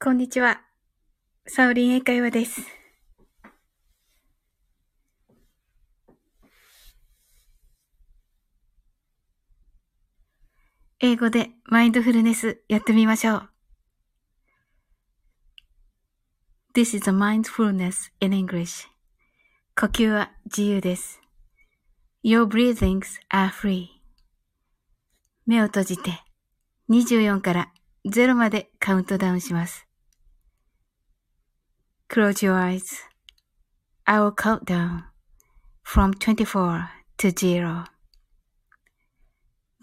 こんにちは。サオリン英会話です。英語でマインドフルネスやってみましょう。This is a mindfulness in English. 呼吸は自由です。Your breathings are free. 目を閉じて24から0までカウントダウンします。Close your eyes. I will count down from 24 to 0.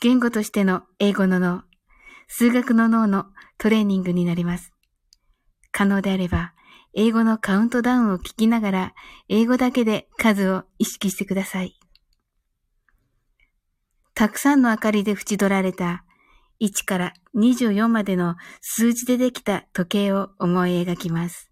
言語としての英語の脳、数学の脳のトレーニングになります。可能であれば、英語のカウントダウンを聞きながら、英語だけで数を意識してください。たくさんの明かりで縁取られた1から24までの数字でできた時計を思い描きます。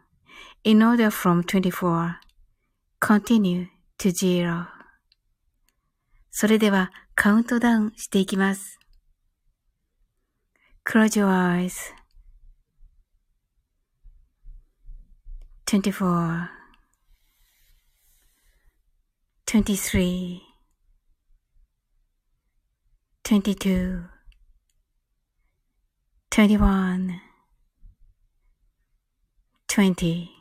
in order from 24 continue to zero それではカウントダウンしていきます。Close your eyes. 24 23 22 21 20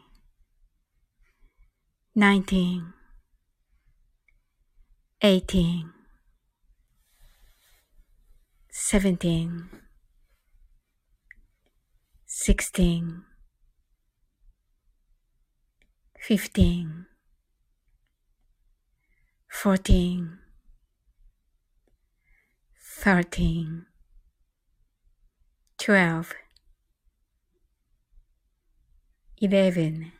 19 18 17 16 15 14 13 12 11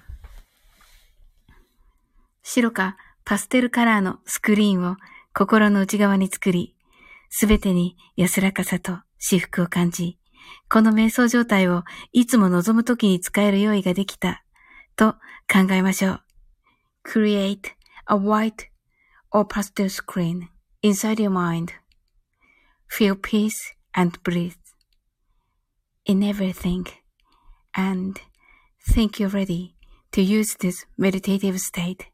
白かパステルカラーのスクリーンを心の内側に作り、すべてに安らかさと至福を感じ、この瞑想状態をいつも望むときに使える用意ができたと考えましょう。Create a white or pastel screen inside your mind.Feel peace and breathe in everything and think you're ready to use this meditative state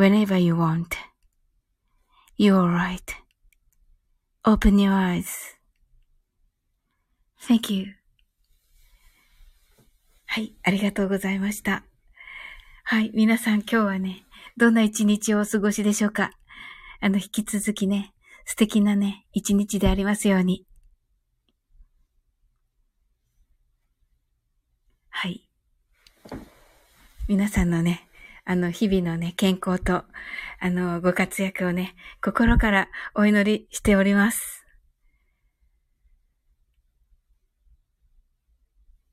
whenever you want. You're right. Open your eyes. Thank you. はい、ありがとうございました。はい、皆さん今日はね、どんな一日をお過ごしでしょうかあの、引き続きね、素敵なね、一日でありますように。はい。皆さんのね、あの、日々のね、健康と、あの、ご活躍をね、心からお祈りしております。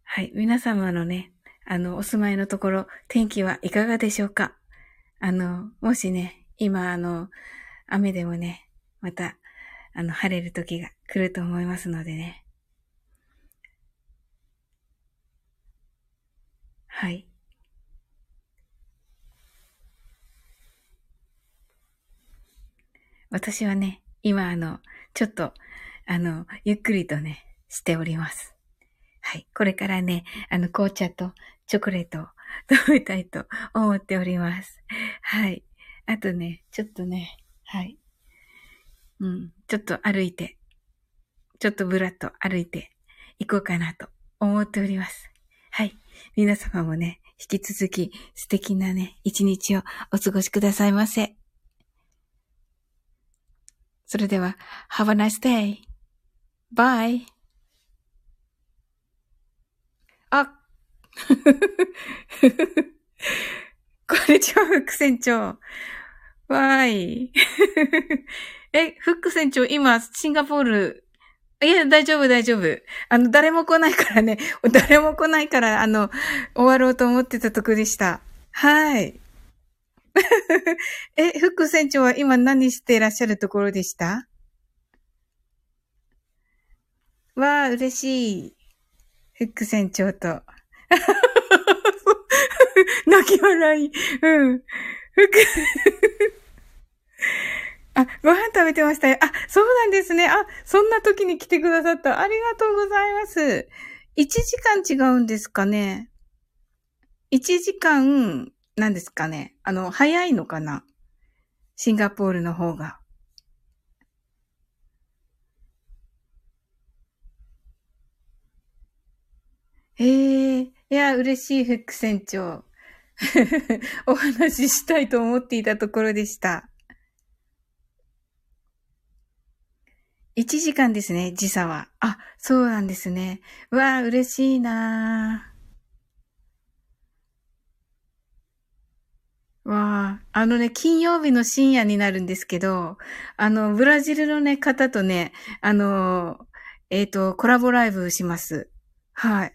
はい。皆様のね、あの、お住まいのところ、天気はいかがでしょうか？あの、もしね、今、あの、雨でもね、また、あの、晴れる時が来ると思いますのでね。はい。私はね、今あの、ちょっと、あの、ゆっくりとね、しております。はい。これからね、あの、紅茶とチョコレートを 食べたいと思っております。はい。あとね、ちょっとね、はい。うん。ちょっと歩いて、ちょっとぶらっと歩いて行こうかなと思っております。はい。皆様もね、引き続き素敵なね、一日をお過ごしくださいませ。それでは、Have a nice day. Bye. あ、こんにちは、副船長。わーい。え、副船長、今、シンガポール、いや、大丈夫、大丈夫。あの、誰も来ないからね、誰も来ないから、あの、終わろうと思ってたとこでした。はい。え、副船長は今何していらっしゃるところでした？わあ、嬉しい。副船長と。泣き笑い。うん。あ、ご飯食べてましたよ。あ、そうなんですね。あ、そんな時に来てくださった。ありがとうございます。1時間違うんですかね ?1 時間、なんですかねあの、早いのかなシンガポールの方が。ええー、いや、嬉しい、フック船長。お話ししたいと思っていたところでした。1時間ですね、時差は。あ、そうなんですね。うわあ、嬉しいなわあ、あのね、金曜日の深夜になるんですけど、あの、ブラジルのね、方とね、あの、えっ、ー、と、コラボライブします。はい。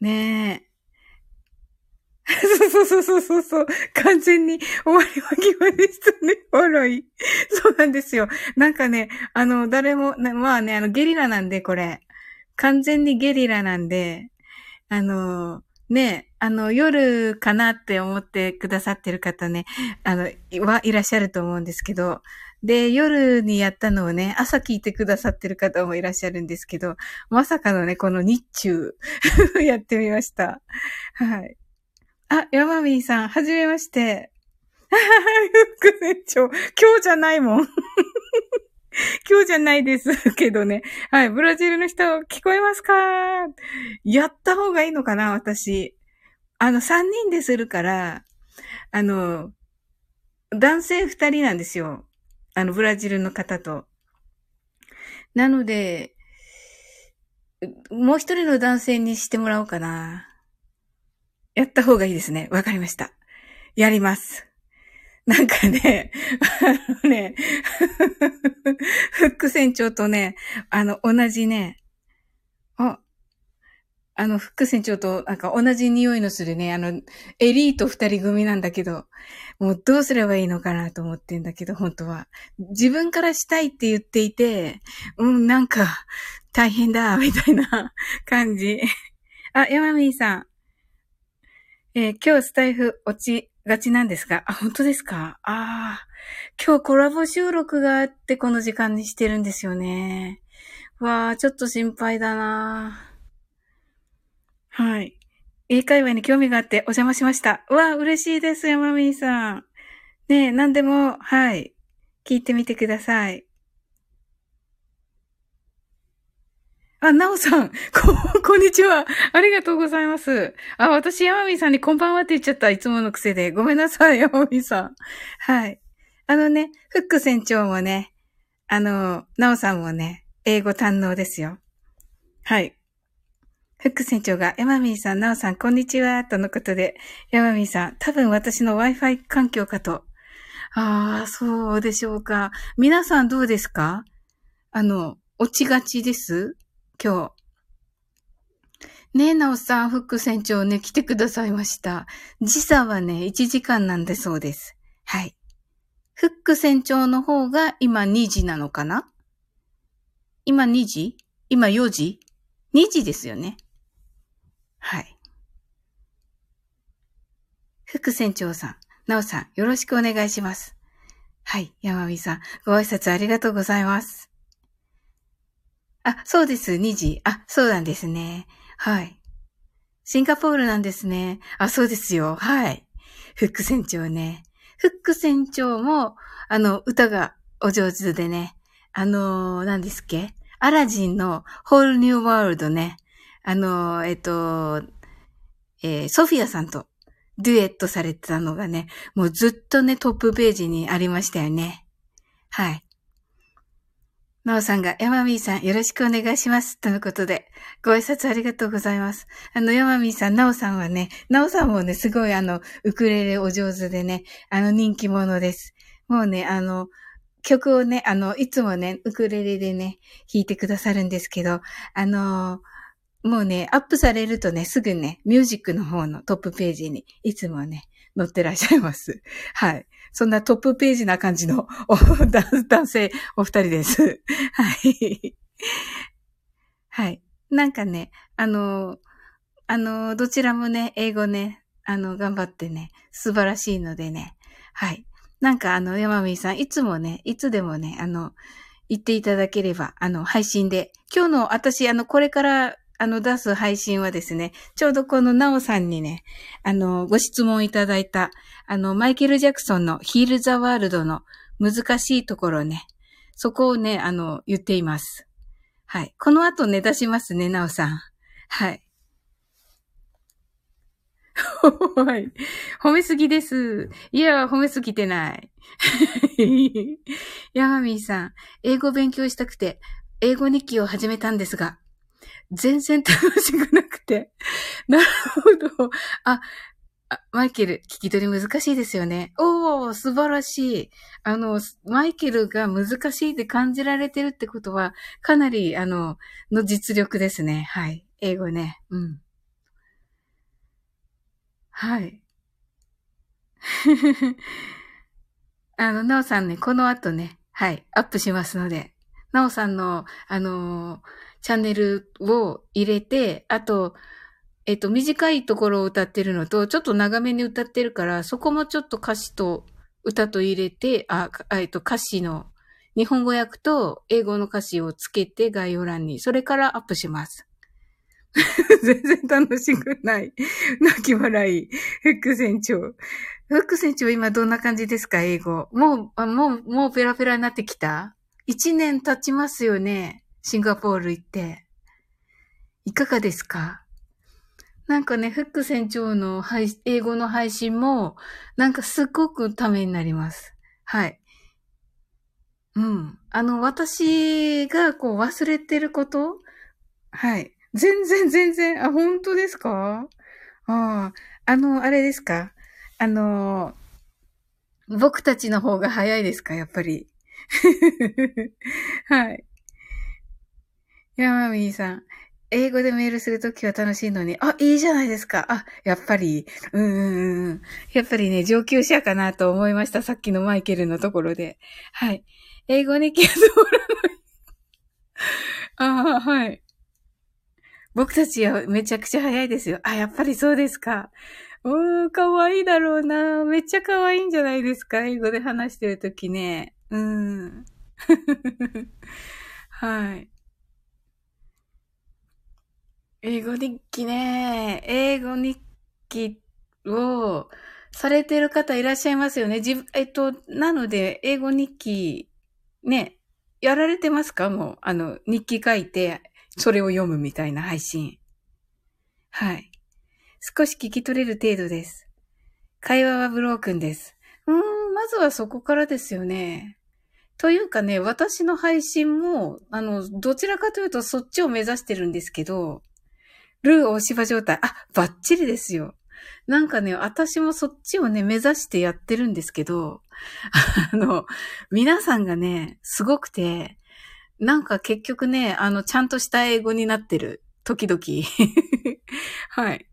ねえ。そうそうそうそうそう。完全に終わりは決までしたね。笑い。そうなんですよ。なんかね、あの、誰も、まあね、あの、ゲリラなんで、これ。完全にゲリラなんで、あの、ね、あの、夜かなって思ってくださってる方ね、あの、はいらっしゃると思うんですけど、で、夜にやったのをね、朝聞いてくださってる方もいらっしゃるんですけど、まさかのね、この日中 やってみました。はい。あ、ヤマミーさん、はじめまして。副船長、今日じゃないもん。今日じゃないですけどね。はい、ブラジルの人、聞こえますか？やった方がいいのかな私。あの、三人でするから、あの、男性二人なんですよ。あの、ブラジルの方と。なので、もう一人の男性にしてもらおうかな。やった方がいいですね。わかりました。やります。なんかね、あのね、フック船長とね、あの、同じね、あ、あの、フック船長と、なんか同じ匂いのするね、あの、エリート二人組なんだけど、もうどうすればいいのかなと思ってんだけど、本当は。自分からしたいって言っていて、うん、なんか、大変だ、みたいな感じ。あ、ヤマミーさん。えー、今日スタイフ落ちがちなんですが、あ、本当ですか？ああ、今日コラボ収録があってこの時間にしてるんですよね。わあ、ちょっと心配だなはい。英会話に興味があってお邪魔しました。わあ、嬉しいです、山美さん。ねえ、何でも、はい。聞いてみてください。あ、なおさん、こ、こんにちは。ありがとうございます。あ、私、ヤマミーさんにこんばんはって言っちゃった。いつもの癖で。ごめんなさい、ヤマミーさん。はい。あのね、フック船長もね、あの、なおさんもね、英語堪能ですよ。はい。フック船長が、ヤマミーさん、なおさん、こんにちは、とのことで、ヤマミーさん、多分私の Wi-Fi 環境かと。ああ、そうでしょうか。皆さんどうですか？あの、落ちがちです？今日。ねえ、なおさん、副船長ね、来てくださいました。時差はね、1時間なんでそうです。はい。副船長の方が今2時なのかな？今2時？今4時 ?2 時ですよね。はい。副船長さん、なおさん、よろしくお願いします。はい。山美さん、ご挨拶ありがとうございます。あ、そうです。2時。あ、そうなんですね。はい。シンガポールなんですね。あ、そうですよ。はい。フック船長ね。フック船長も、あの、歌がお上手でね。あのー、何ですっけ？アラジンのホールニューワールドね、あの、えっと、えー、ソフィアさんとデュエットされてたのがね、もうずっとね、トップページにありましたよね。はい。なおさんが、ヤマミーさんよろしくお願いします。とのことで、ご挨拶ありがとうございます。あの、ヤマミーさん、なおさんはね、なおさんもね、すごいあの、ウクレレお上手でね、あの、人気者です。もうね、あの、曲をね、あの、いつもね、ウクレレでね、弾いてくださるんですけど、あのもうね、アップされるとね、すぐね、ミュージックの方のトップページに、いつもね、載ってらっしゃいます。はい。そんなトップページな感じの 男性お二人です。はい。はい。なんかね、あの、あの、どちらもね、英語ね、あの、頑張ってね、素晴らしいのでね。はい。なんかあの、山美さん、いつもね、いつでもね、あの、言っていただければ、あの、配信で。今日の私、あの、これからあの、出す配信はですね、ちょうどこのなおさんにね、あの、ご質問いただいた、あの、マイケル・ジャクソンのヒール・ザ・ワールドの難しいところね、そこをね、あの、言っています。はい。この後ね、出しますね、なおさん。はい。はい。褒めすぎです。いや、褒めすぎてない。ヤマミーさん、英語勉強したくて、英語日記を始めたんですが、全然楽しくなくて。なるほど。あ、あマイケル、聞き取り難しいですよね。おー、素晴らしい。あの、マイケルが難しいって感じられてるってことは、かなり、あの、の実力ですね。はい。英語ね。うん。はい。あの、なおさんね、この後ね、はい、アップしますので、なおさんの、あのーチャンネルを入れて、あと、えっと、短いところを歌ってるのと、ちょっと長めに歌ってるから、そこもちょっと歌詞と歌と入れて、あ、えっと、歌詞の、日本語訳と英語の歌詞をつけて概要欄に、それからアップします。全然楽しくない。泣き笑い。フック船長。フック船長今どんな感じですか英語。もう、もう、もうペラペラになってきた？一年経ちますよね。シンガポール行って。いかがですか？なんかね、フック船長の配英語の配信も、なんかすっごくためになります。はい。うん。あの、私がこう忘れてること？はい。全然全然、あ、本当ですか？ああ、あの、あれですか？あの、僕たちの方が早いですか？やっぱり。はい。ヤマミーさん。英語でメールするときは楽しいのに、あ、いいじゃないですか。あ、やっぱり、うんうんうん。やっぱりね、上級者かなと思いました。さっきのマイケルのところで。はい。英語に気が通らない。ああ、はい。僕たちはめちゃくちゃ早いですよ。あ、やっぱりそうですか。うーん、かわいいだろうな。めっちゃかわいいんじゃないですか。英語で話してるときね。うん。はい。英語日記ね。英語日記をされてる方いらっしゃいますよね。自分、えっと、なので、英語日記、ね、やられてますか？もう、あの、日記書いて、それを読むみたいな配信。はい。少し聞き取れる程度です。会話はブロークンです。うーん、まずはそこからですよね。というかね、私の配信も、あの、どちらかというとそっちを目指してるんですけど、ルー大芝状態。あ、バッチリですよ。なんかね、私もそっちをね、目指してやってるんですけど、あの、皆さんがね、すごくて、なんか結局ね、あの、ちゃんとした英語になってる。時々。はい。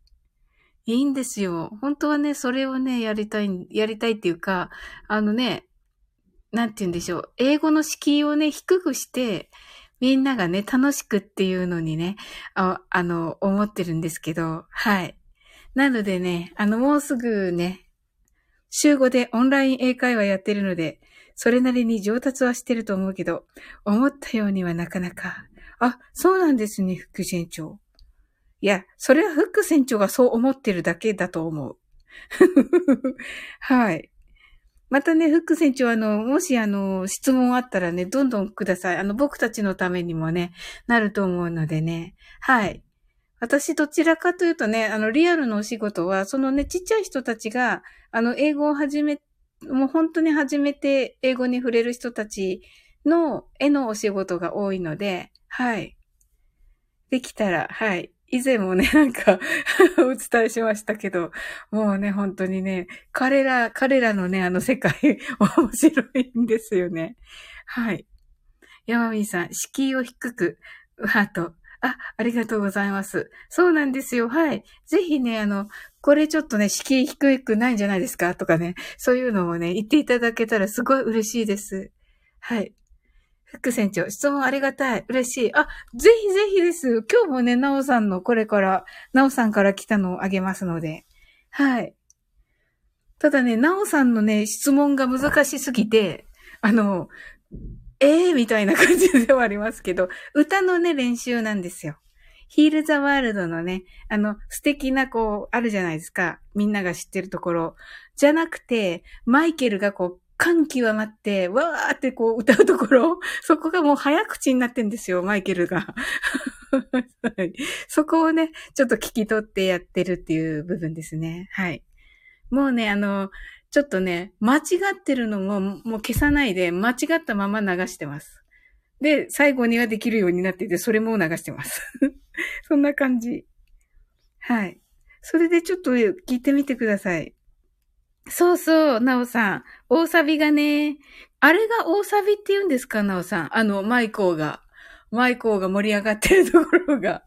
いいんですよ。本当はね、それをね、やりたい、やりたいっていうか、あのね、なんて言うんでしょう。英語の敷居をね、低くして、みんながね、楽しくっていうのにね、ああの、思ってるんですけど、はい。なのでね、あの、もうすぐね、週5でオンライン英会話やってるので、それなりに上達はしてると思うけど、思ったようにはなかなか。あ、そうなんですね、副船長。いや、それは副船長がそう思ってるだけだと思う。はい。またね、フック船長、あの、もしあの、質問あったらね、どんどんください。あの、僕たちのためにもね、なると思うのでね。はい。私どちらかというとね、あの、リアルのお仕事は、そのね、ちっちゃい人たちが、あの、英語を始め、もう本当に始めて英語に触れる人たちの絵のお仕事が多いので、はい。できたら、はい。以前もね、なんか お伝えしましたけど、もうね、本当にね、彼ら、彼らのね、あの世界、面白いんですよね。はい。山美さん、敷居を低く、ハート。あ、ありがとうございます。そうなんですよ。はい。ぜひね、あの、これちょっとね、敷居低くないんじゃないですか？とかね、そういうのをね、言っていただけたらすごい嬉しいです。はい。副船長、質問ありがたい。嬉しい。あ、ぜひぜひです。今日もね、なおさんのこれから、なおさんから来たのをあげますので。はい。ただね、なおさんのね、質問が難しすぎて、あの、ええー、みたいな感じではありますけど、歌のね、練習なんですよ。ヒールザワールドのね、あの、素敵なこう、あるじゃないですか。みんなが知ってるところ。じゃなくて、マイケルがこう、感極まって、わーってこう歌うところ、そこがもう早口になってんですよ、マイケルが。そこをね、ちょっと聞き取ってやってるっていう部分ですね。はい。もうね、あの、ちょっとね、間違ってるのももう消さないで、間違ったまま流してます。で、最後にはできるようになってて、それも流してます。そんな感じ。はい。それでちょっと聞いてみてください。そうそう、なおさん。大サビがね、あれが大サビって言うんですか、なおさん。あの、マイコーが。マイコーが盛り上がってるところが。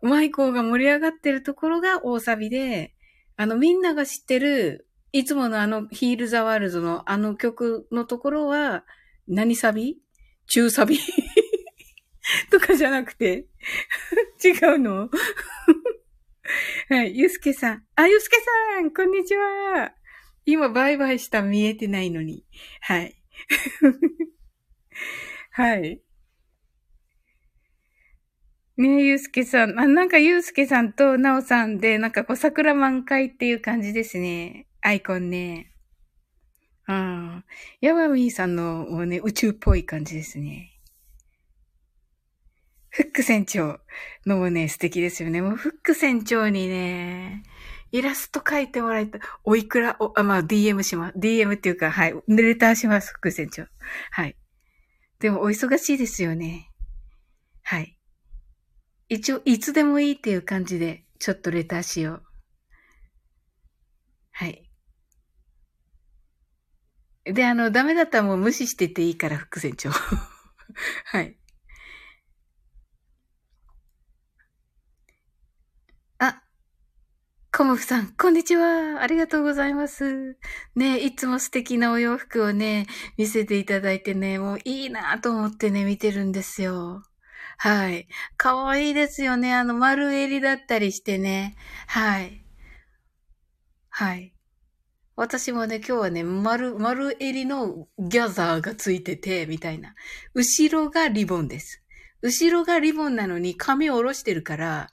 マイコーが盛り上がってるところが大サビで、あの、みんなが知ってる、いつものあの、ヒールザワールドのあの曲のところは、何サビ？中サビ？とかじゃなくて 違うの？はい、ゆうすけさん。あ、ゆうすけさんこんにちは今、バイバイした見えてないのに。はい。はい。ねえ、ゆうすけさん。あ、なんかゆうすけさんとなおさんで、なんかこう、桜満開っていう感じですね。アイコンね。ああ。ヤマミーさんのもうね、宇宙っぽい感じですね。フック船長のもね、素敵ですよね。もうフック船長にね、イラスト描いてもらいた。おいくら、お、あ、まあ、DM します。DM っていうか、はい。レターします、副船長。はい。でも、お忙しいですよね。はい。一応、いつでもいいっていう感じで、ちょっとレターしよう。はい。で、あの、ダメだったらもう無視してていいから、副船長。はい。コモフさん、こんにちは。ありがとうございます。ねいつも素敵なお洋服をね、見せていただいてね、もういいなと思ってね、見てるんですよ。はい。かわいいですよね。あの、丸襟だったりしてね。はい。はい。私もね、今日はね、丸、丸襟のギャザーがついてて、みたいな。後ろがリボンです。後ろがリボンなのに髪を下ろしてるから、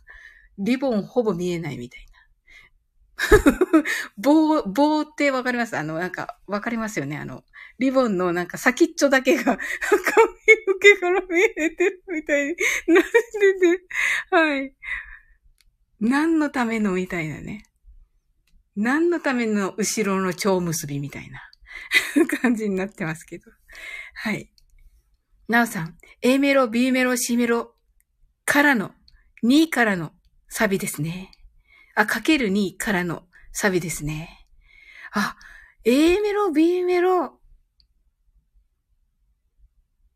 リボンほぼ見えないみたいな。棒、棒ってわかります？あの、なんか、わかりますよね？あの、リボンのなんか先っちょだけが 髪の毛から見えてるみたいになってて、はい。何のためのみたいなね。何のための後ろの蝶結びみたいな 感じになってますけど。はい。なおさん、A メロ、B メロ、C メロからの、2からのサビですね。あ、かける2からのサビですね。あ、A メロ、B メロ。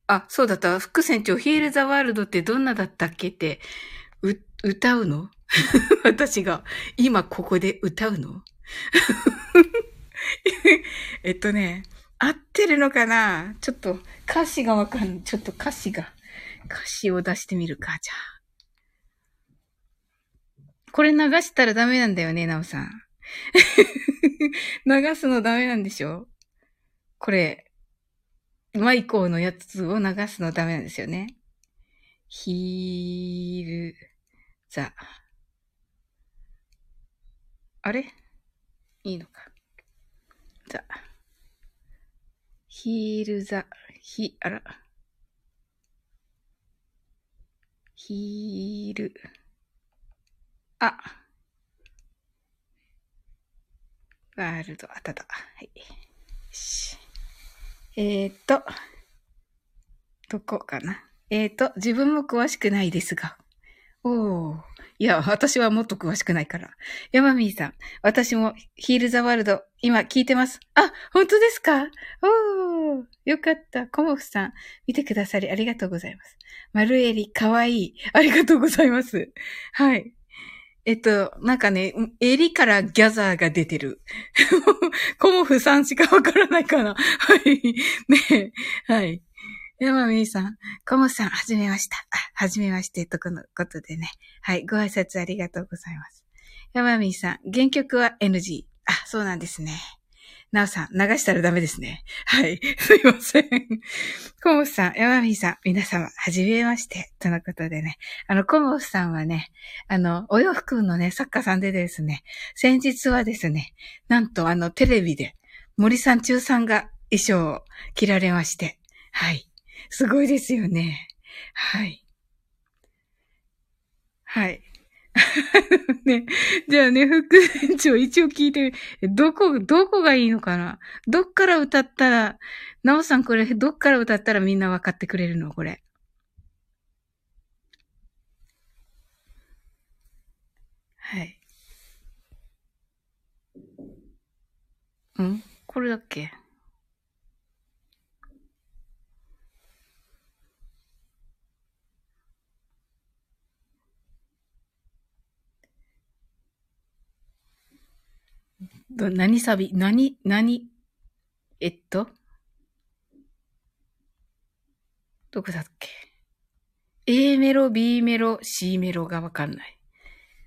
あ、そうだった。副船長、ヒールザワールドってどんなだったっけって、う、歌うの？私が今ここで歌うの？えっとね、合ってるのかな？ちょっと歌詞がわかん。ちょっと歌詞が、歌詞を出してみるか、じゃあ。これ流したらダメなんだよね、なおさん。流すのダメなんでしょ？これ、マイコーのやつを流すのダメなんですよね。ヒール、ザ。あれ？いいのか。ザ。ヒールザ、ヒ、あら。ヒール。あ。ワールド、あたた。はい。よし。えー、っと、どこかな？えー、っと、自分も詳しくないですが。おー。いや、私はもっと詳しくないから。ヤマミーさん、私もヒールザワールド、今聞いてます。あ、本当ですか？おー。よかった。コモフさん、見てくださりありがとうございます。丸襟、かわいい。ありがとうございます。はい。えっと、なんかね、襟からギャザーが出てる。コモフさんしかわからないかな。はい。ねはい。山美さん、コモフさん、はじめました。はじめまして、とこのことでね。はい、ご挨拶ありがとうございます。山美さん、原曲は NG。あ、そうなんですね。なおさん、流したらダメですね。はい。すいません。コモフさん、山美さん、皆様、はじめまして。とのことでね。あの、コモフさんはね、あの、お洋服のね、作家さんでですね、先日はですね、なんとあの、テレビで、森さん中さんが衣装を着られまして、はい。すごいですよね。はい。はい。ね、じゃあね、副船長一応聞いて、どこ、どこがいいのかな？どっから歌ったら、なおさんこれ、どっから歌ったらみんな分かってくれるの？これ。はい。ん？これだっけ？ど、何サビ？何、何、えっと？どこだっけ ?A メロ、B メロ、C メロがわかんない。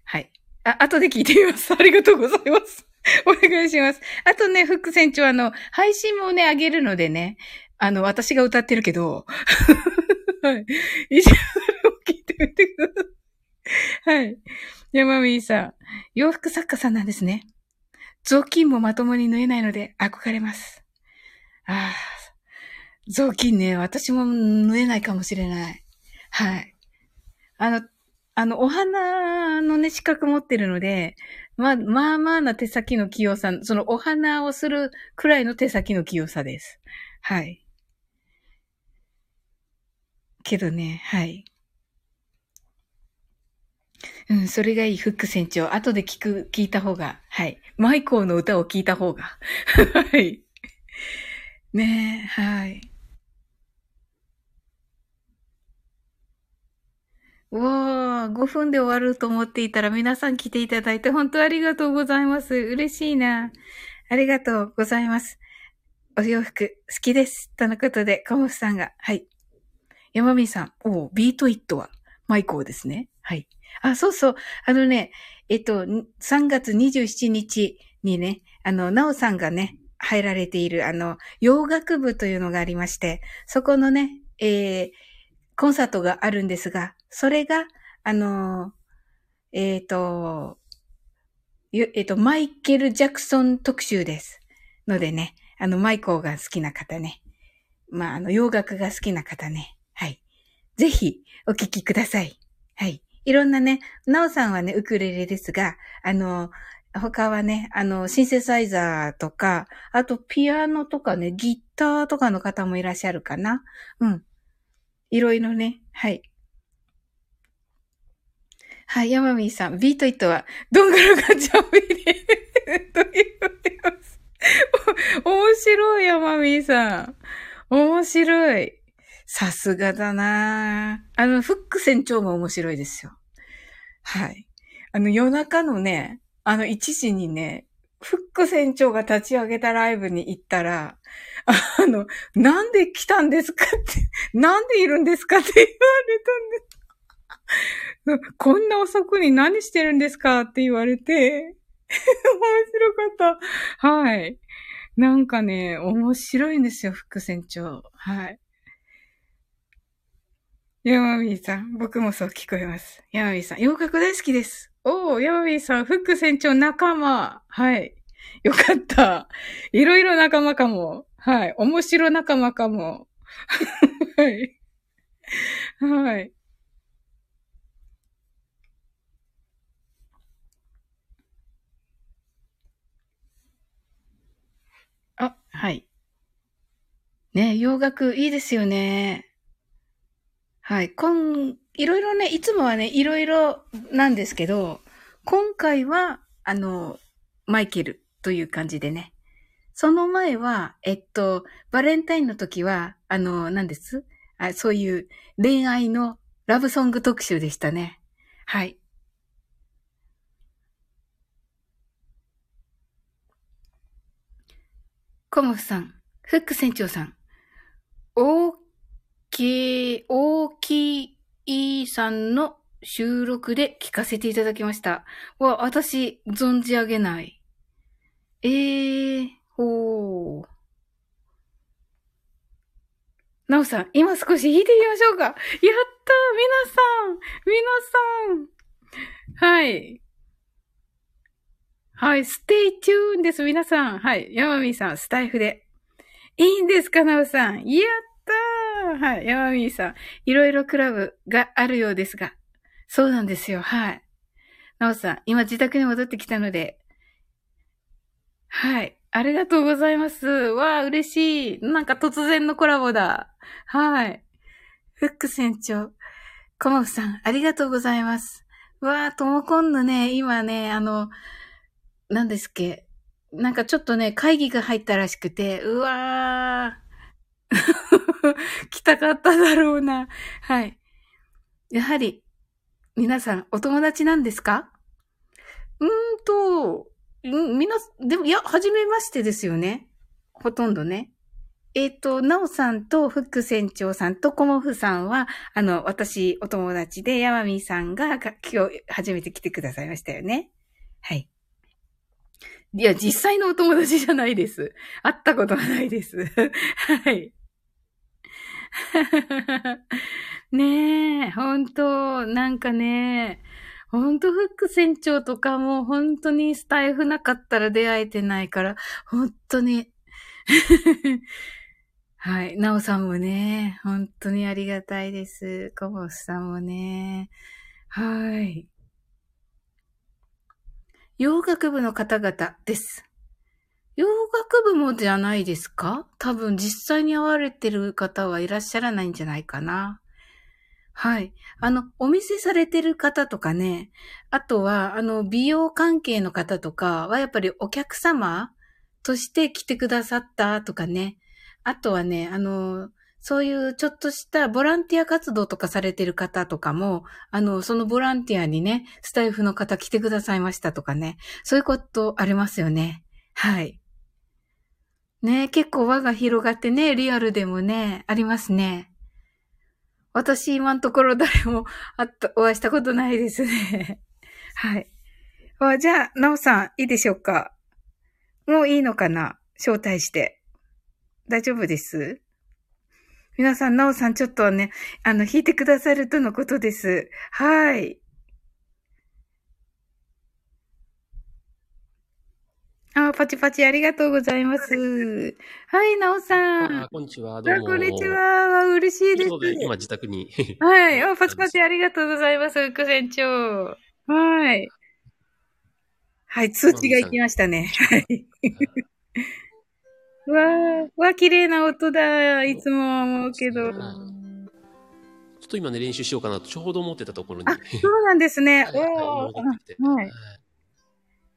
はい。あ、後で聞いてみます。ありがとうございます。お願いします。あとね、フック船長、あの、配信もね、あげるのでね、あの、私が歌ってるけど、はい。一応それを聞いてみてください。はい。山美さん、洋服作家さんなんですね。雑巾もまともに縫えないので憧れます。ああ、雑巾ね、私も縫えないかもしれない。はい。あの、あの、お花のね、資格持ってるので、まあ、まあまあな手先の器用さ、そのお花をするくらいの手先の器用さです。はい。けどね、はい。うん、それがいい、フック船長。後で聞く、聞いた方が、はい。マイコーの歌を聞いた方が。はい。ねえ、はい。わー、5分で終わると思っていたら皆さん来ていただいて本当ありがとうございます。嬉しいな。ありがとうございます。お洋服好きです。とのことで、コモフさんが、はい。山美さん、おビートイットはマイコーですね。はい。あ、そうそう。あのね、えっと、3月27日にね、あの、なおさんがね、入られている、あの、洋楽部というのがありまして、そこのね、えー、コンサートがあるんですが、それが、あの、えっ、ー、と、えっ、と、マイケル・ジャクソン特集です。のでね、あの、マイコーが好きな方ね。まあ、あの、洋楽が好きな方ね。はい。ぜひ、お聴きください。はい。いろんなね、なおさんはね、ウクレレですが、あの、他はね、あの、シンセサイザーとか、あとピアノとかね、ギターとかの方もいらっしゃるかな。うん。いろいろね、はい。はい、ヤマミーさん、ビートイットは、どんがらがジャミリと言います。面白い、ヤマミーさん。面白い。さすがだなあの、フック船長も面白いですよ。はい。あの、夜中のね、あの、1時にね、フック船長が立ち上げたライブに行ったら、あの、なんで来たんですかって、なんでいるんですかって言われたんです。こんな遅くに何してるんですかって言われて、面白かった。はい。なんかね、面白いんですよ、フック船長。はい。ヤマミーさん、僕もそう聞こえます。ヤマミーさん、洋楽大好きです。おー、ヤマミーさん、フック船長仲間。はい。よかった。いろいろ仲間かも。はい。面白仲間かも。はい。はい。あ、はい。ね、洋楽いいですよね。はい。こん、いろいろね、いつもはね、いろいろなんですけど、今回は、あの、マイケルという感じでね。その前は、えっと、バレンタインの時は、あの、何です？あそういう恋愛のラブソング特集でしたね。はい。コモフさん、フック船長さん、大きい、大きいさんの収録で聞かせていただきました。わ、私、存じ上げない。えー、ほー。なおさん、今少し弾いてみましょうか。やったー皆さん皆さんはい。はい、 stay tuned です、皆さん。はい、ヤマミーさん、スタイフで。いいんですか、なおさん。やったーはい、ヤマミーさん。いろいろクラブがあるようですが。そうなんですよ、はい。なおさん、今自宅に戻ってきたので。はい。ありがとうございます。わあ、嬉しい。なんか突然のコラボだ。はい。フック船長。コモフさん、ありがとうございます。わあ、ともこんのね、今ね、あの、何ですっけ。なんかちょっとね、会議が入ったらしくて、うわー。来たかっただろうな。はい。やはり、皆さん、お友達なんですか？うーんと、みな、でも、いや、はじめましてですよね。ほとんどね。えっ、ー、と、なおさんとフック船長さんとコモフさんは、あの、私、お友達で、ヤマミさんが今日初めて来てくださいましたよね。はい。いや、実際のお友達じゃないです。会ったことはないです。はい。ねえ、本当なんかね、本当フック船長とかも本当にスタイフなかったら出会えてないから、本当に はい。なおさんもね、本当にありがたいです。コボスさんもね。はい。洋楽部の方々です。洋楽部もじゃないですか？多分実際に会われてる方はいらっしゃらないんじゃないかな。はい。あの、お店されてる方とかね、あとは、あの、美容関係の方とかはやっぱりお客様として来てくださったとかね、あとはね、あの、そういうちょっとしたボランティア活動とかされてる方とかも、あの、そのボランティアにね、スタイフの方来てくださいましたとかね、そういうことありますよね。はい。ね、結構輪が広がってね、リアルでもね、ありますね。私今のところ誰もあった、お会いしたことないですね。はい。あじゃあ、なおさん、いいでしょうか？もういいのかな？招待して。大丈夫です？皆さん、なおさん、ちょっとね、あの、弾いてくださるとのことです。はい。パチパチありがとうございます。はい、なおさん。あ、こんにちは。どうも。こんにちは。嬉しいです。今自宅に。はい。あ、パチパチありがとうございます。副船長。はい。はい、通知が行きましたね。はい。うわー、わ綺麗な音だ。いつも思うけど。ちょっと今ね、練習しようかなとちょうど思ってたところに。あ、そうなんですね。おー。はい。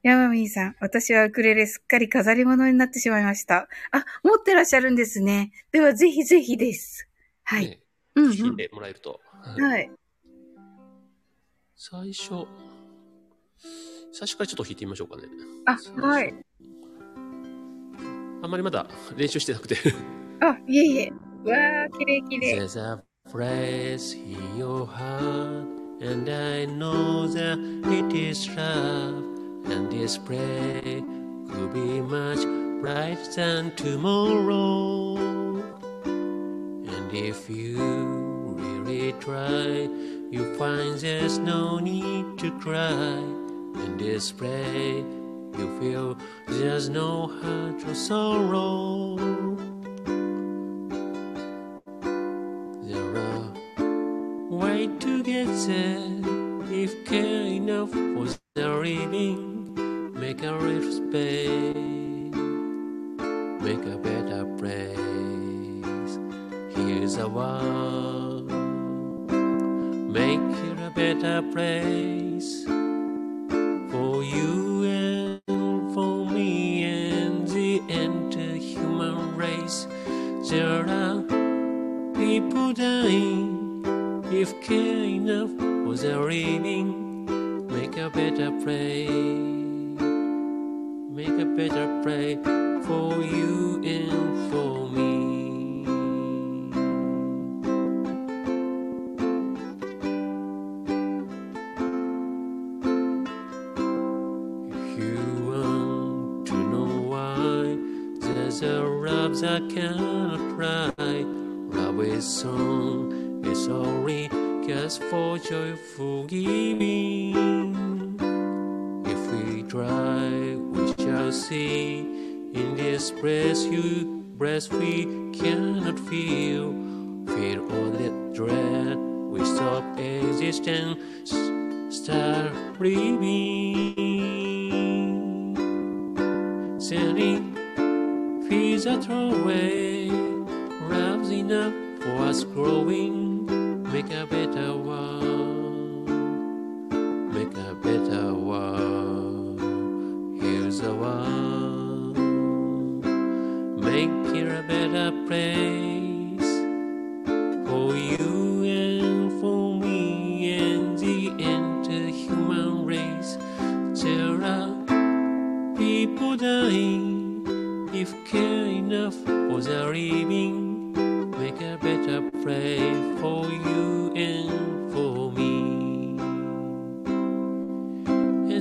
ヤマミーさん、私はウクレレすっかり飾り物になってしまいました。あ、持ってらっしゃるんですね。では、ぜひぜひです。はい。ね、うん、うん。でもらえると。はい。最初、最初からちょっと弾いてみましょうかね。あ、はい。あんまりまだ練習してなくてあ、いえいえ。わー、きれいきれい。There's a phrase in your heart and I know that it is love and this spray could be much brighter than tomorrow. And if you really try, you find there's no need to cry. And this spray, you feel there's no hurt or sorrow. There are ways to get there if care enough was the living make a little space, make a better place. Here's a world, make it a better place for you and for me and the entire human race. There are people dying. If care enough for the living,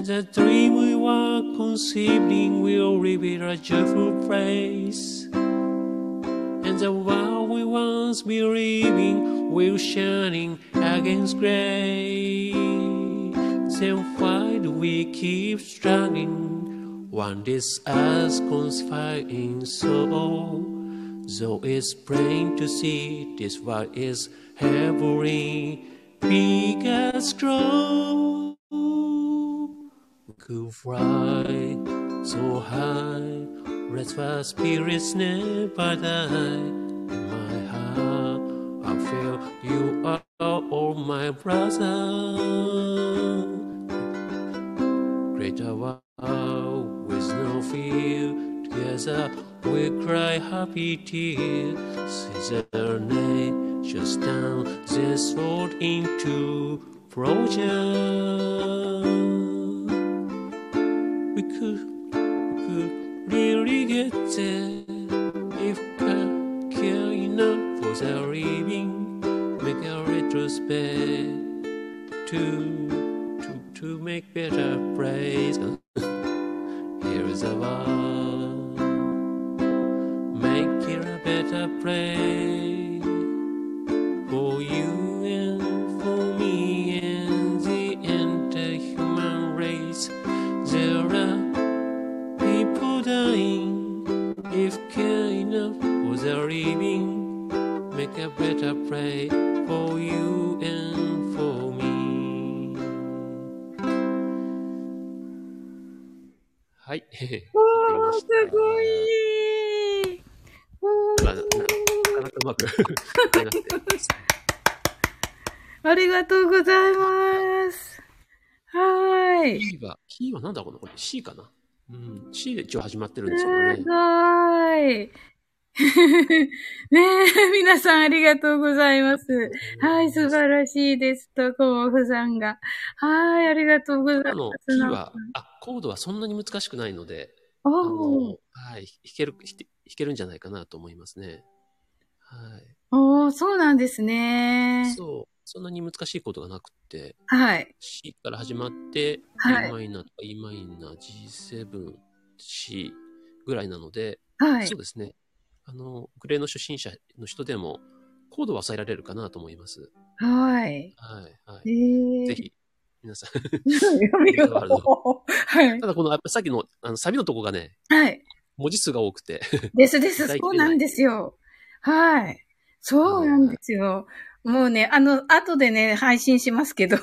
the dream we were conceiving will reveal a joyful place and the world we once believing will shining against gray then why do we keep struggling one this us conspiring so? Though it's plain to see this world is heavily big as could fly so high restless spirits never die my heart I feel you are all my brother greater world with no fear. Together we cry happy tears. Caesar nature stand this world into project. We could, really get there if I care enough for the living. Make a retrospect to to to make better praise. Here is a world, make it a better place a better place for you and for me. はい。おー、すごいあななかなかうまく言えなくて。ありがとうございます。はーい。C は、キーはなんだこのこれ ?C かな？うん。C で一応始まってるんですけどすね。ごい。ねえ、皆さんありがとうございます。はい、素晴らしいです。と、コモフさんが。はい、ありがとうございます。キーは、あ、コードはそんなに難しくないので、あおはい、弾ける、弾けるんじゃないかなと思いますね。はい。おー、そうなんですね。そう。そんなに難しいことがなくって、はい。C から始まって、はい E マイナーとか E マイナー、G7、C ぐらいなので、はいそう。ですね。あの、グレーの初心者の人でも、コードは抑えられるかなと思います。はい。はい、はえい。ー、ぜひ、皆さん。はいた。だこの、やっぱさっきの、あの、サビのとこがね、はい。文字数が多くて、ですです。そうなんですよ。はい。そうなんですよ。もうね、あの、後でね、配信しますけど、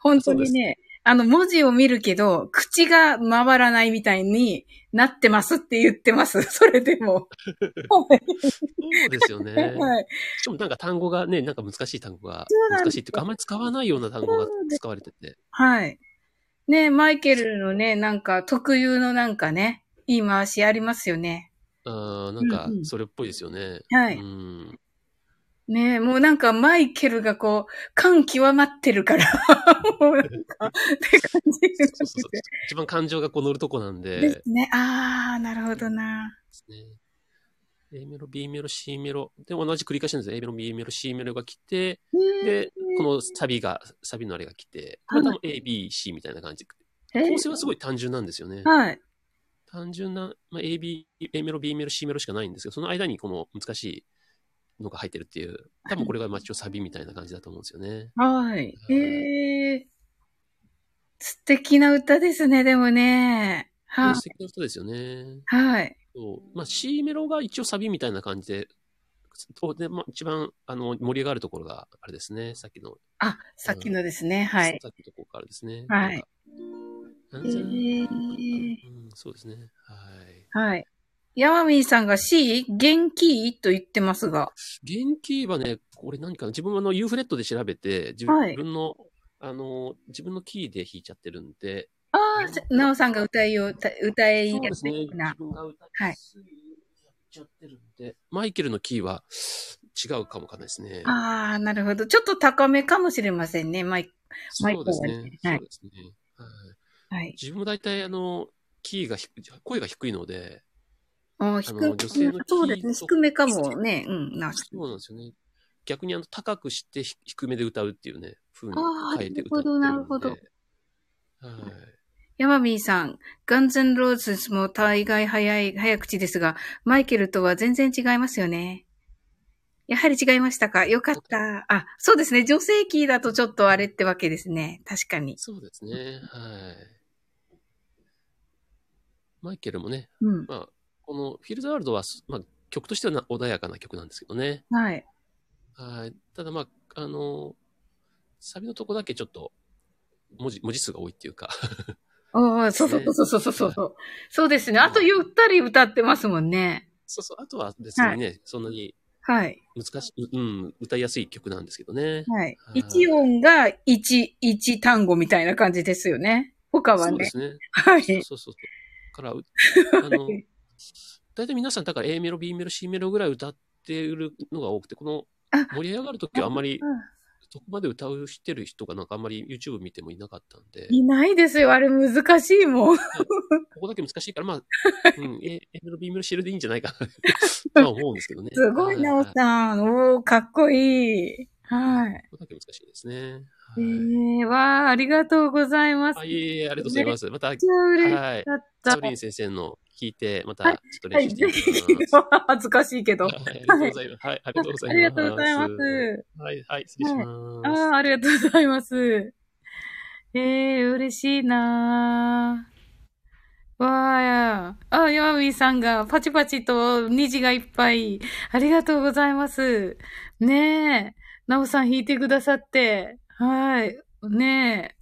本当にね、あの、文字を見るけど、口が回らないみたいになってますって言ってます。それでも。そうですよね。はい。しかもなんか単語がね、なんか難しい単語が難しいっていうか、あんまり使わないような単語が使われてて。はい。ね、マイケルのね、なんか特有のなんかね、言い回しありますよね。ああ、なんかうんうんそれっぽいですよね。はいうん。ねもうなんかマイケルがこう、感極まってるから、もうなんか、って感じそうそうそう一番感情がこう乗るとこなんで。ですね。あー、なるほどな。ですね。A メロ、B メロ、C メロ。で、同じ繰り返しなんですよ。A メロ、B メロ、C メロが来て、で、このサビが、サビのあれが来て、これ多分 A、B、C みたいな感じ。え構成はすごい単純なんですよね。はい。単純な、まあ、A、B、A メロ、B メロ、C メロしかないんですけど、その間にこの難しいのが入ってるっていう、多分これがまあ一応サビみたいな感じだと思うんですよね。はい。えー、素敵な歌ですね、でもね。はで素敵な人ですよね。はい。そうまあ、C メロが一応サビみたいな感じで、とでまあ、一番あの盛り上がるところがあれですね。さっきの、あ、さっきのですね。はい。さっきのところからですね。はいなんか。なえー、うん、そうですね。はい。はい。ヤマミーさんが C? 元気？と言ってますが。元気はね、これ何かな？自分はあの U フレットで調べて、自はい分の、あの、自分のキーで弾いちゃってるんで、ああ、なおさんが歌いを、歌歌いやすそうですね。自いな。分が歌はいやっちゃってるんで、マイケルのキーは違うかもわかんないですね。ああ、なるほど。ちょっと高めかもしれませんね。マイマイクそうですね。はいそうですね。はいはい。自分も大体あの、キーが低い、声が低いので、ああ、あ低の女性のキーそうですね。と低めかもね。うん、な。そうなんですよね。逆にあの、高くしてひ低めで歌うっていうね、風に変えて歌ってるんで。なるほどなるはい。ヤマミーさん、ガンズンローズも大概早い、早口ですが、マイケルとは全然違いますよね。やはり違いましたか？よかった。あ、そうですね。女性キーだとちょっとあれってわけですね。確かに。そうですね。はい。マイケルもね、うん。まあ、このフィルザワールドは、まあ、曲としてはな穏やかな曲なんですけどね。はい。はい。ただまあ、あの、サビのとこだけちょっと、文字、文字数が多いっていうか。ああ、そうそうそうそうそうそう。そうですね。あとゆったり歌ってますもんね。そうそう。あとは別にね、そんなにはい。難しい、うん、歌いやすい曲なんですけどね。はい。はい一音が一、一単語みたいな感じですよね。他はね。そうですね。はい。そうそうそう。から、うあの、大体皆さん、だから A メロ、B メロ、C メロぐらい歌っているのが多くて、このあ盛り上がるときはあんまりう、んそこまで歌うしてる人がなんかあんまり YouTube 見てもいなかったんで、いないですよ。あれ難しいもん。ここだけ難しいから、まあ、うん、A, メロ、B メロ、C メロでいいんじゃないかな とは思うんですけどね。すごいな、おはいさん。おー、かっこいい。はい。ここだけ難しいですね。えはい。ー、わー、ありがとうございます。あ、いえいえ、ありがとうございます。また、はい。めっちゃ嬉しサかった。ウリン先生の聞いて、またはいちょっとはい、練習してぜみひます。恥ずかしいけど。はい、ありがとうございます。はい、ありがとうございます。ありがとうございます。はい、はい、失礼します。ああ、ありがとうございます。ええ嬉しいなーわーや。あ、ヤマミーさんがパチパチと虹がいっぱい。ありがとうございます。ねえ。なおさん弾いてくださって。はい。ねえ。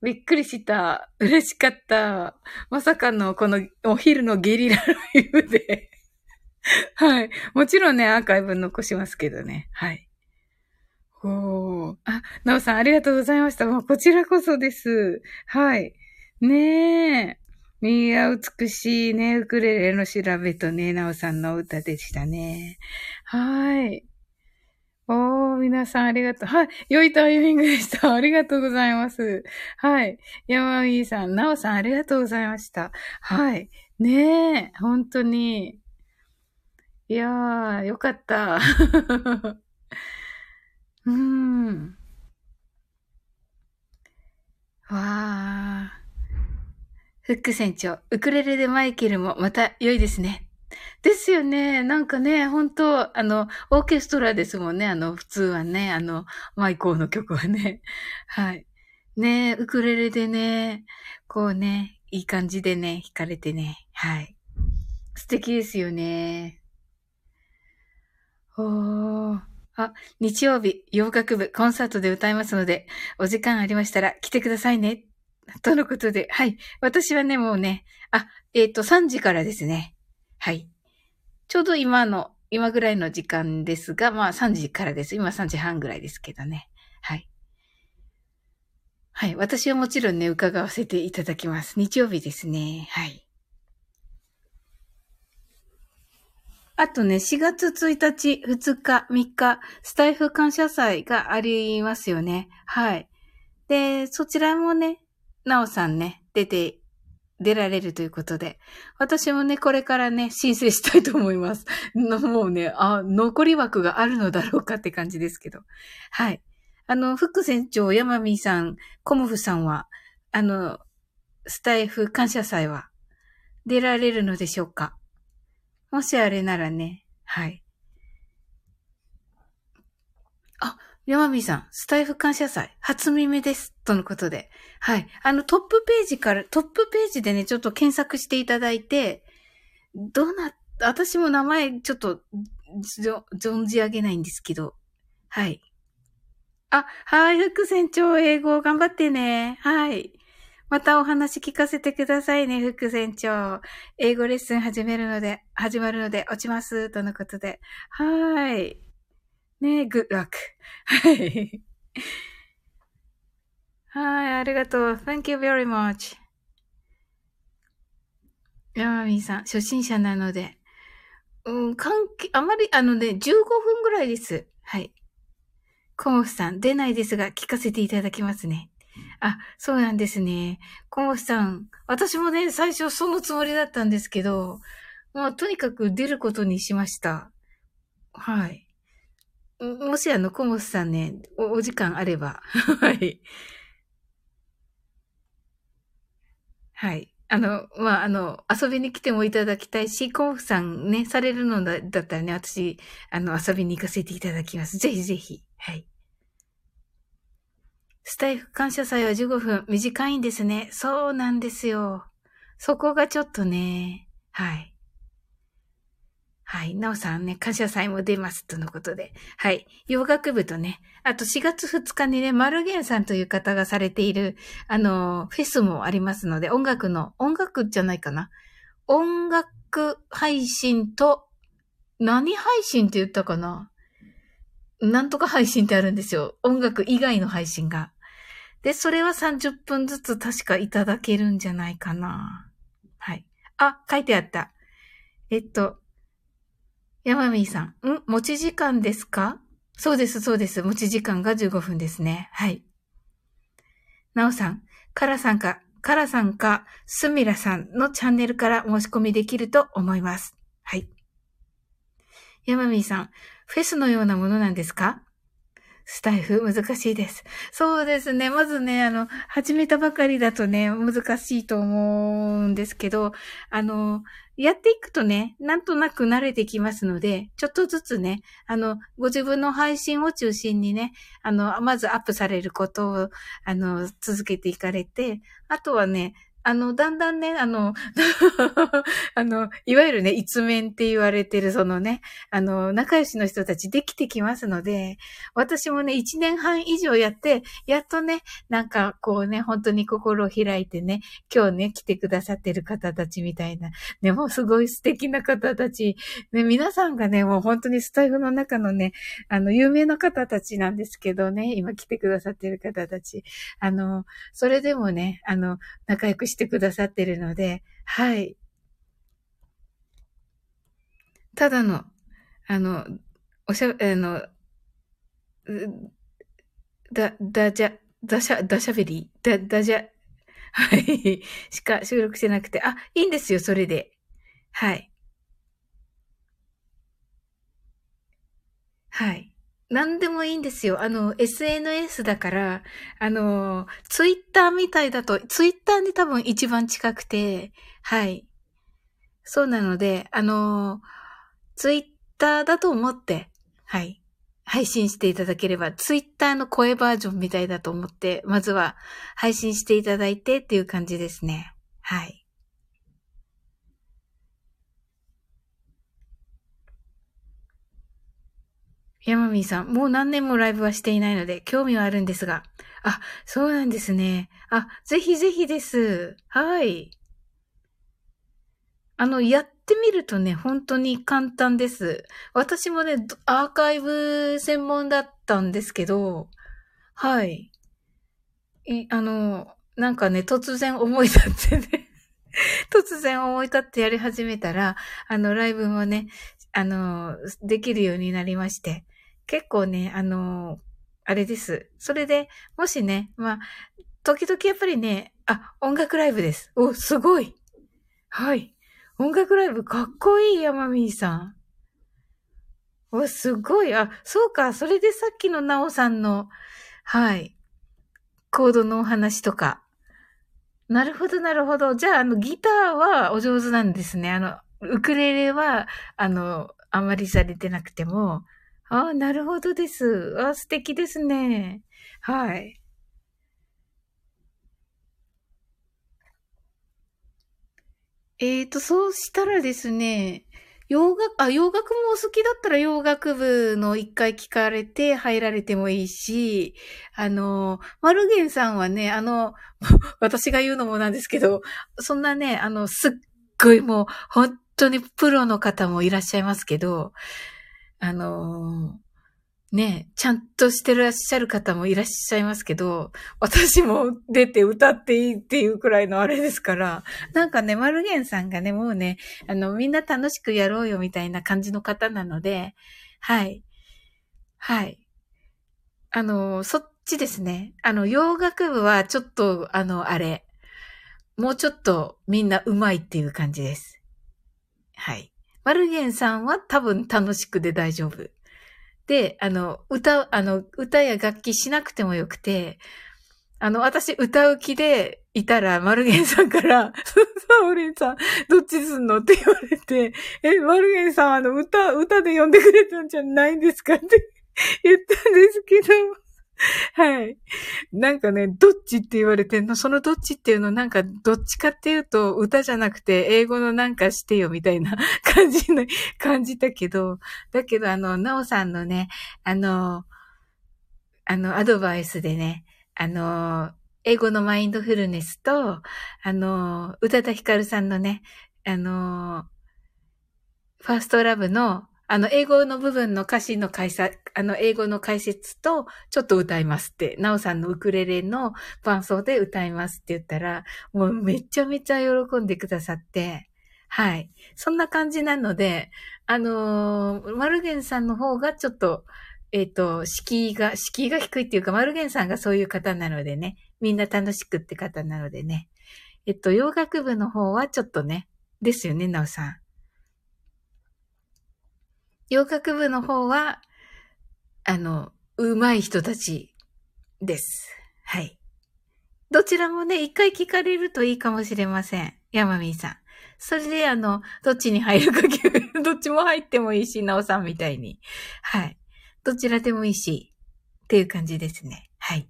びっくりした。嬉しかった。まさかのこのお昼のゲリラライブで。はい。もちろんね、アーカイブ残しますけどね。はい。おー。あ、なおさんありがとうございました。もうこちらこそです。はい。ねえ。いや、美しいね。ウクレレの調べとね、なおさんの歌でしたね。はい。おー、皆さんありがとう。はい。良いタイミングでした。ありがとうございます。はい。山美さん、なおさんありがとうございました。はい。ねえ、本当に。いやー、よかった。うーん。わー。フック船長、ウクレレでマイケルもまた良いですね。ですよね。なんかね、本当あの、オーケストラですもんね。あの、普通はね、あの、マイコーの曲はね。はい。ねウクレレでね、こうね、いい感じでね、弾かれてね。はい。素敵ですよね。おー。あ、日曜日、洋楽部、コンサートで歌いますので、お時間ありましたら来てくださいね。とのことで、はい。私はね、もうね、あ、えっ、ー、と、3時からですね。はい。ちょうど今の、今ぐらいの時間ですが、まあ3時からです。今3時半ぐらいですけどね。はい。はい。私はもちろんね、伺わせていただきます。日曜日ですね。はい。あとね、4月1日、2日、3日、スタイフ感謝祭がありますよね。はい。で、そちらもね、なおさんね、出て、出られるということで、私もね、これからね、申請したいと思います。もうね、あ、残り枠があるのだろうかって感じですけど。はい。あの、副船長、山美さん、コモフさんは、あの、スタイフ感謝祭は出られるのでしょうか？もしあれならね、はい。あ、山美さん、スタイフ感謝祭、初耳です。とのことで。はい。あの、トップページから、トップページでね、ちょっと検索していただいて、どうな、私も名前、ちょっと、存じ上げないんですけど。はい。あ、はい、副船長、英語頑張ってね。はい。またお話聞かせてくださいね、副船長。英語レッスン始めるので、始まるので落ちます。とのことで。はい。ねえ、good luck. はい。はい、ありがとう。Thank you very much. 山美さん、初心者なので。うん、関係、あまり、あのね、15分ぐらいです。はい。コモフさん、出ないですが、聞かせていただきますね。あ、そうなんですね。コモフさん、私もね、最初そのつもりだったんですけど、もうとにかく出ることにしました。はい。もしあの、コモフさんね、おお時間あれば、はい。はい。あの、まあ、あの、遊びに来てもいただきたいし、コモフさんね、されるのだったらね、私、あの、遊びに行かせていただきます。ぜひぜひ。はい。スタイフ感謝祭は15分短いんですね。そうなんですよ。そこがちょっとね、はい。はい。なおさんね、感謝祭も出ます。とのことで。はい。洋楽部とね、あと4月2日にね、マルゲンさんという方がされている、あの、フェスもありますので、音楽の、音楽じゃないかな。音楽配信と、何配信って言ったかな？なんとか配信ってあるんですよ。音楽以外の配信が。で、それは30分ずつ確かいただけるんじゃないかな。はい。あ、書いてあった。えっと、山美さん。ん？持ち時間ですか？そうです、そうです。持ち時間が15分ですね。はい。なおさん。カラさんか、カラさんか、スミラさんのチャンネルから申し込みできると思います。はい。山美さん。フェスのようなものなんですか？スタイフ難しいです。そうですね。まずね、あの、始めたばかりだとね、難しいと思うんですけど、あの、やっていくとね、なんとなく慣れてきますので、ちょっとずつね、あの、ご自分の配信を中心にね、あの、まずアップされることを、あの、続けていかれて、あとはね、あの、だんだんね、あの、あの、いわゆるね、一面って言われてる、そのね、あの、仲良しの人たちできてきますので、私もね、一年半以上やって、やっとね、なんかこうね、本当に心を開いてね、今日ね、来てくださってる方たちみたいな、ね、もうすごい素敵な方たち、ね、皆さんがね、もう本当にスタイフの中のね、あの、有名な方たちなんですけどね、今来てくださってる方たち、あの、それでもね、あの、仲良くしてしてくださってるので、はい。ただの、あの、おしゃ、あの、だ、だじゃ、だしゃ、だしゃべり？だ、だじゃ、はい。しか収録してなくて、あ、いいんですよ、それで。はい。はい。何でもいいんですよ。あの、SNS だから、あの、ツイッターみたいだと、ツイッターに多分一番近くて、はい。そうなので、あの、ツイッターだと思って、はい。配信していただければ、ツイッターの声バージョンみたいだと思って、まずは配信していただいてっていう感じですね。はい。ヤマミーさん、もう何年もライブはしていないので、興味はあるんですが。あ、そうなんですね。あ、ぜひぜひです。はい。あの、やってみるとね、本当に簡単です。私もね、アーカイブ専門だったんですけど、はい。え、あの、なんかね、突然思い立ってね 突然思い立ってやり始めたら、あの、ライブもね、あの、できるようになりまして、結構ね、あの、あれです。それで、もしね、まあ、時々やっぱりね、あ、音楽ライブです。お、すごい。はい。音楽ライブかっこいい、山ミーさん。お、すごい。あ、そうか。それでさっきのなおさんの、はい。コードのお話とか。なるほど、なるほど。じゃあ、あの、ギターはお上手なんですね。あの、ウクレレは、あの、あまりされてなくても。ああ、なるほどです。あ素敵ですね。はい。えーと、そうしたらですね、洋楽、あ、洋楽もお好きだったら洋楽部の一回聞かれて入られてもいいし、あの、マルゲンさんはね、あの、私が言うのもなんですけど、そんなね、あの、すっごいもう、本当にプロの方もいらっしゃいますけど、あのね、ちゃんとしてらっしゃる方もいらっしゃいますけど、私も出て歌っていいっていうくらいのあれですから、なんかね、マルゲンさんがね、もうね、あの、みんな楽しくやろうよみたいな感じの方なので、はい。はい。あの、そっちですね。あの、洋楽部はちょっと、あの、あれ、もうちょっとみんな上手いっていう感じです。はい。マルゲンさんは多分楽しくで大丈夫。で、あの、歌、あの、歌や楽器しなくてもよくて、あの、私歌う気でいたら、マルゲンさんから、サオリンさん、どっちすんのって言われて、え、マルゲンさん、あの、歌、歌で呼んでくれたんじゃないんですかって言ったんですけど、はい。なんかね、どっちって言われてんの、そのどっちっていうのなんか、どっちかっていうと、歌じゃなくて、英語のなんかしてよみたいな 感じの、感じたけど、だけどあの、なおさんのね、あの、あの、アドバイスでね、あの、英語のマインドフルネスと、あの、宇多田ヒカルさんのね、あの、ファーストラブのあの、英語の部分の歌詞の解説、あの、英語の解説と、ちょっと歌いますって、なおさんのウクレレの伴奏で歌いますって言ったら、もうめちゃめちゃ喜んでくださって、はい。そんな感じなので、あのー、マルゲンさんの方がちょっと、えっ、ー、と、敷居が、敷居が低いっていうか、マルゲンさんがそういう方なのでね、みんな楽しくって方なのでね。えっと、洋楽部の方はちょっとね、ですよね、なおさん。洋楽部の方は、あの、上手い人たちです。はい。どちらもね、一回聞かれるといいかもしれません。ヤマミーさん。それで、あの、どっちに入るか、どっちも入ってもいいし、なおさんみたいに。はい。どちらでもいいし、っていう感じですね。はい。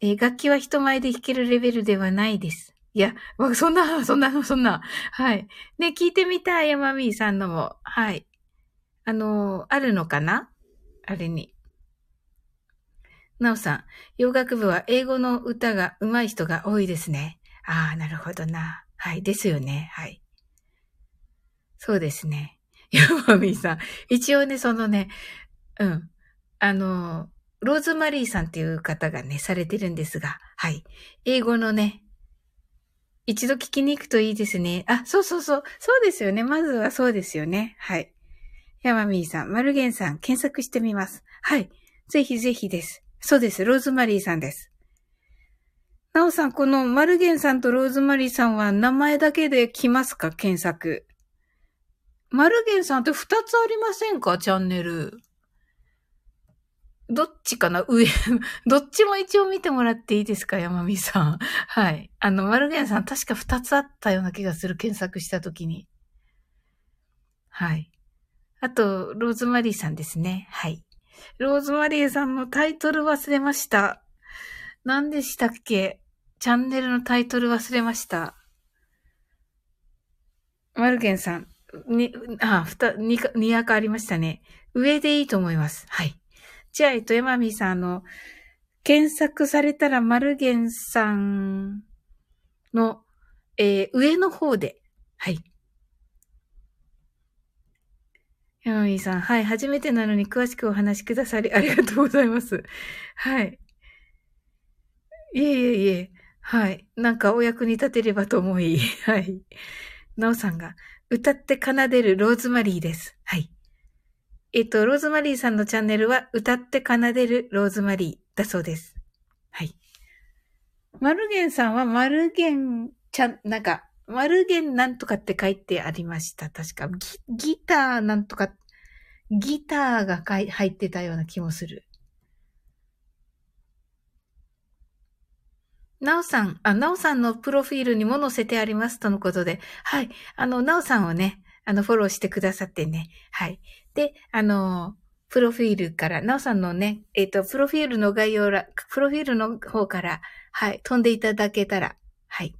えー、楽器は人前で弾けるレベルではないです。いや、そんな、そんな、そんな。はい。ね、聞いてみたい、ヤマミーさんのも。はい。あの、あるのかな？あれに。なおさん、洋楽部は英語の歌が上手い人が多いですね。ああ、なるほどな。はい、ですよね。はい。そうですね。ヤマミーさん。一応ね、そのね、うん。あの、ローズマリーさんっていう方がね、されてるんですが、はい。英語のね、一度聞きに行くといいですね。あ、そうそうそう。そうですよね。まずはそうですよね。はい。ヤマミーさん、マルゲンさん、検索してみます。はい。ぜひぜひです。そうです。ローズマリーさんです。なおさん、このマルゲンさんとローズマリーさんは名前だけで来ますか？検索。マルゲンさんって二つありませんか？チャンネル。どっちかな？上。どっちも一応見てもらっていいですか？山美さん。はい。あの、マルゲンさん確か二つあったような気がする。検索したときに。はい。あと、ローズマリーさんですね。はい。ローズマリーさんのタイトル忘れました。何でしたっけ？チャンネルのタイトル忘れました。マルゲンさん。に、あ、ふた、に、にやかありましたね。上でいいと思います。はい。じゃあ、えっと、山美さん、あの、検索されたら、マルゲンさんの、えー、上の方で、はい。山美さん、はい。初めてなのに詳しくお話しくださり、ありがとうございます。はい。いえいえいえ。はい。なんかお役に立てればと思い。はい。なおさんが、歌って奏でるローズマリーです。はい。えっと、ローズマリーさんのチャンネルは、歌って奏でるローズマリーだそうです。はい。マルゲンさんは、マルゲンちゃん、なんか、マルゲンなんとかって書いてありました。確か。ギギターなんとか、ギターが入ってたような気もする。なおさん、あ、なおさんのプロフィールにも載せてありますとのことで、はい。あの、なおさんをね、あの、フォローしてくださってね。はい。で、あの、プロフィールから、なおさんのね、えっ、ー、と、プロフィールの概要ら、プロフィールの方から、はい、飛んでいただけたら、はい。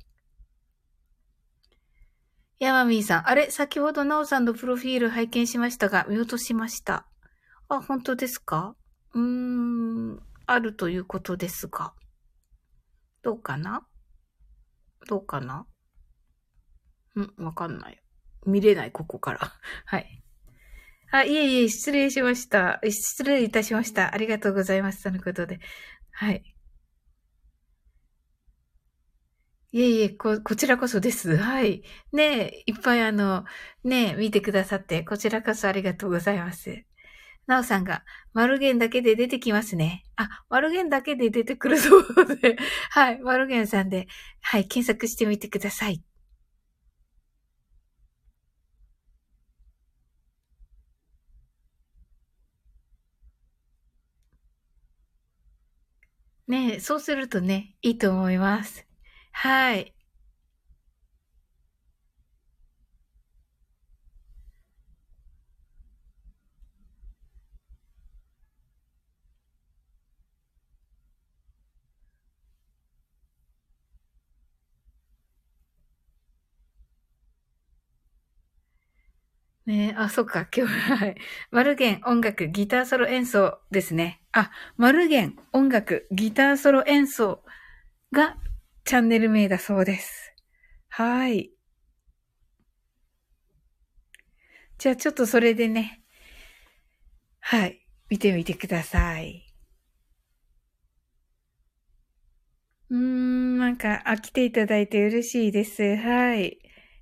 ヤマミーさん、あれ？先ほどなおさんのプロフィール拝見しましたが、見落としました。あ、本当ですか？うーん、あるということですが。どうかな？どうかな？うん、わかんない。見れない、ここから。はい。あ、いえいえ、失礼しました。失礼いたしました。ありがとうございます。とのことで。はい。いえいえ、こ、こちらこそです。はい。ねえ、いっぱいあの、ねえ、見てくださって、こちらこそありがとうございます。なおさんが、マルゲンだけで出てきますね。あ、マルゲンだけで出てくるそうで、はい、マルゲンさんで、はい、検索してみてください。ねえ、そうするとね、いいと思います。はい。ねあ、そっか、今日、はい。マルゲン音楽、ギターソロ演奏ですね。あ、マルゲン音楽、ギターソロ演奏がチャンネル名だそうです。はい。じゃあちょっとそれでね、はい、見てみてください。うーん、なんか、あ、来ていただいて嬉しいです。はい。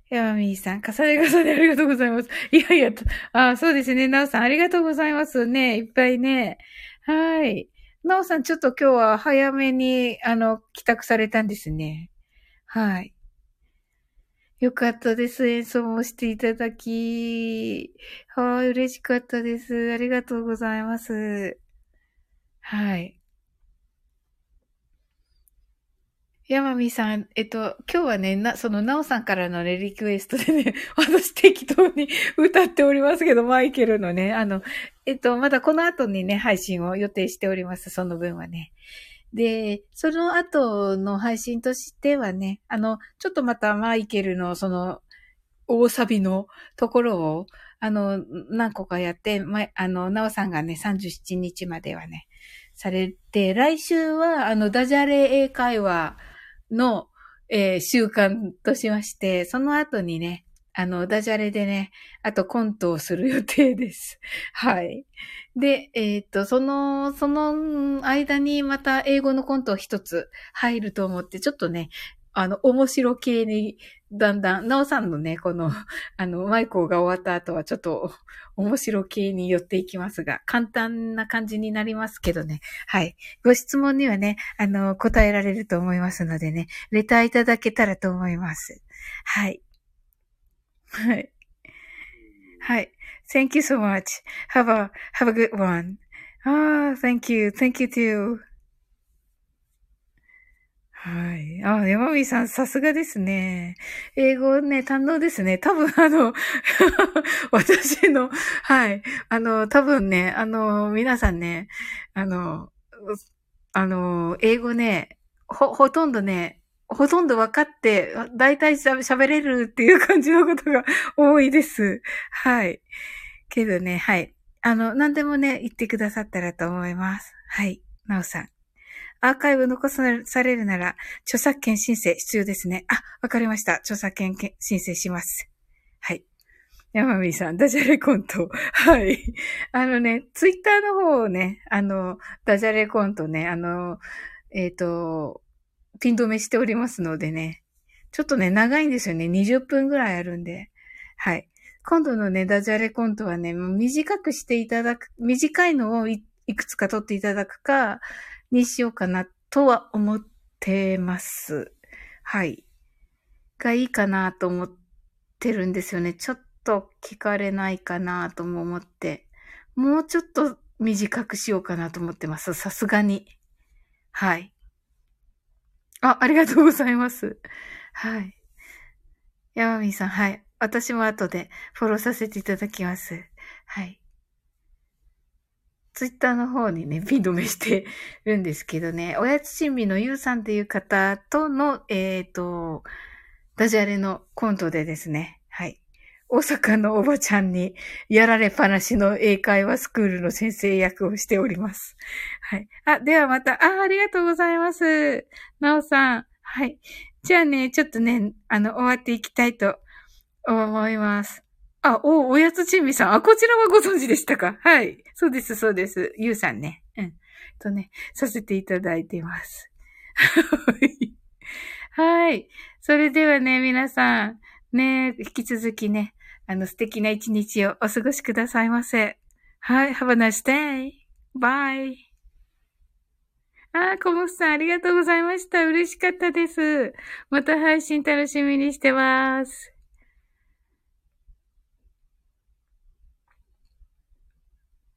ヤマミーさん、重ね重ねありがとうございます。いやいや、あ、そうですね。ナオさん、ありがとうございますね。いっぱいね。はい。なおさん、ちょっと今日は早めに、あの、帰宅されたんですね。はい。よかったです。演奏もしていただき。はい、嬉しかったです。ありがとうございます。はい。山美さん、えっと、今日はね、な、その、なおさんからのね、リクエストでね、私適当に歌っておりますけど、マイケルのね、あの、えっと、まだこの後にね、配信を予定しております、その分はね。で、その後の配信としてはね、あの、ちょっとまたマイケルのその、大サビのところを、あの、何個かやって、ま、あの、なおさんがね、37日まではね、されて、来週は、あの、ダジャレ英会話の、えー、習慣としまして、その後にね、あの、ダジャレでね、あとコントをする予定です。はい。で、えっ、と、その、その間にまた英語のコントを一つ入ると思って、ちょっとね、あの、面白系に、だんだん、なおさんのね、この、あの、マイコーが終わった後はちょっと 面白系に寄っていきますが、簡単な感じになりますけどね。はい。ご質問にはね、あの、答えられると思いますのでね、レターいただけたらと思います。はい。はい。はい。Thank you so much. Have a, have a good one. ああ、thank you. Thank you too. はい。あ、山美さん、さすがですね。英語ね、堪能ですね。多分、あの、私の、はい。あの、多分ね、あの、皆さんね、あの、あの、英語ね、ほ、ほとんどね、ほとんど分かって、だいたい喋れるっていう感じのことが多いです。はい。けどね、はい。あの、何でもね、言ってくださったらと思います。はい。なおさん。アーカイブ残されるなら、著作権申請必要ですね。あ、わかりました。著作権申請します。はい。山美さん、ダジャレコント。はい。あのね、ツイッターの方をね、あの、ダジャレコントね、あの、えっ、ー、と、ピン止めしておりますのでね、ちょっとね、長いんですよね。20分ぐらいあるんで。はい。今度のね、ダジャレコントはね、短くしていただく、短いのをいくつか撮っていただくか、にしようかなとは思ってます。はい。がいいかなと思ってるんですよね。ちょっと聞かれないかなとも思って。もうちょっと短くしようかなと思ってます。さすがに。はい。あ、ありがとうございます。はい。山美さん、はい。私も後でフォローさせていただきます。はい。ツイッターの方にね、ピン止めしてるんですけどね、おやつ珍味のゆうさんっていう方との、えっ、ー、と、ダジャレのコントでですね、はい。大阪のおばちゃんにやられっぱなしの英会話スクールの先生役をしております。はい。あ、ではまた、あ、ありがとうございます。なおさん。はい。じゃあね、ちょっとね、あの、終わっていきたいと思います。あ、お、おやつちんみさん。あ、こちらはご存知でしたか？はい。そうです、そうです。ゆうさんね。うん。とね、させていただいてます。はい。それではね、皆さん、ね、引き続きね、あの素敵な一日をお過ごしくださいませ。はい。Have a nice day. Bye. あ、コモスさんありがとうございました。嬉しかったです。また配信楽しみにしてます。